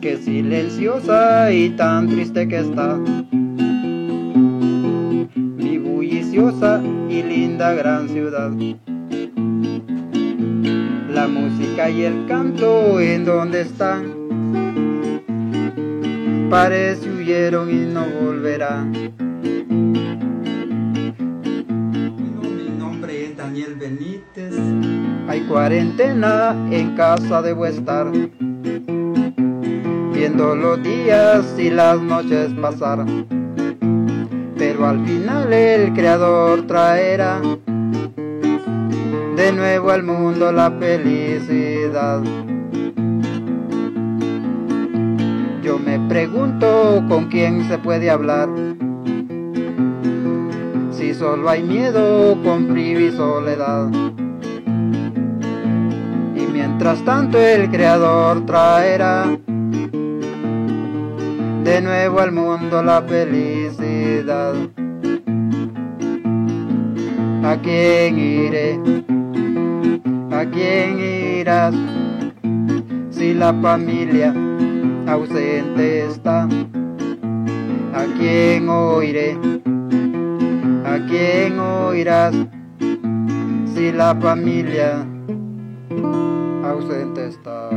silenciosa y tan triste que está. Mi bulliciosa y linda gran ciudad. La música y el canto en donde están. Parece huyeron y no volverán. Mi nombre es Daniel Benítez. Hay cuarentena, en casa debo estar viendo los días y las noches pasar. Pero al final el Creador traerá de nuevo al mundo la felicidad. Yo me pregunto con quién se puede hablar. Si solo hay miedo con frío y soledad. Y mientras tanto el Creador traerá de nuevo al mundo la felicidad. ¿A quién iré? ¿A quién irás? Si la familia ausente está, ¿a quién oiré? ¿A quién oirás? Si la familia ausente está.